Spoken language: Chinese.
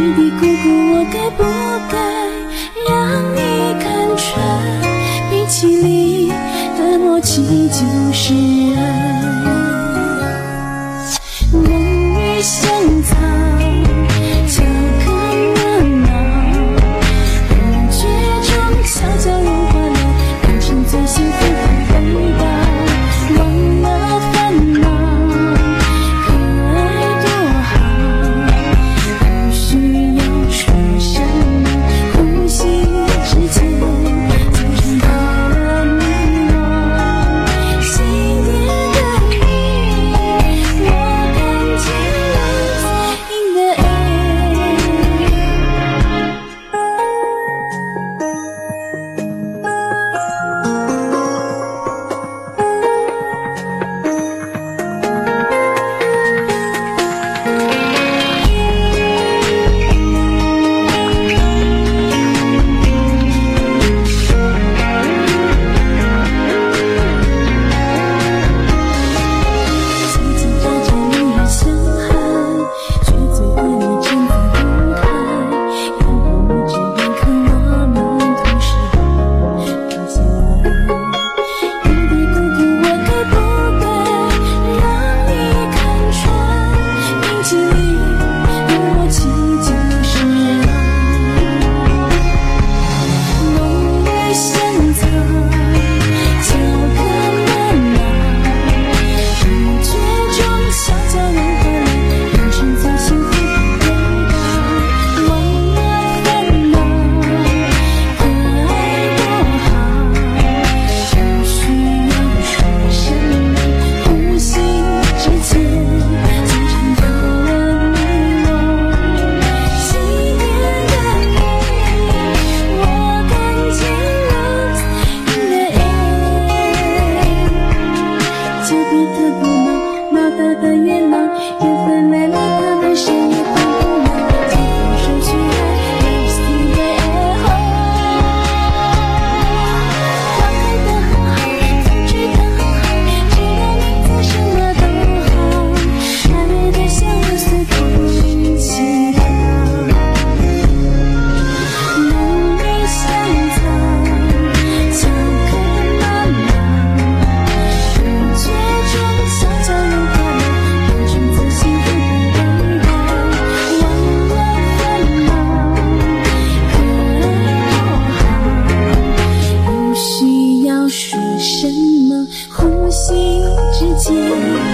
你的苦苦我该不该？让你看穿冰淇淋的默契就是爱。仙草愿。Oh.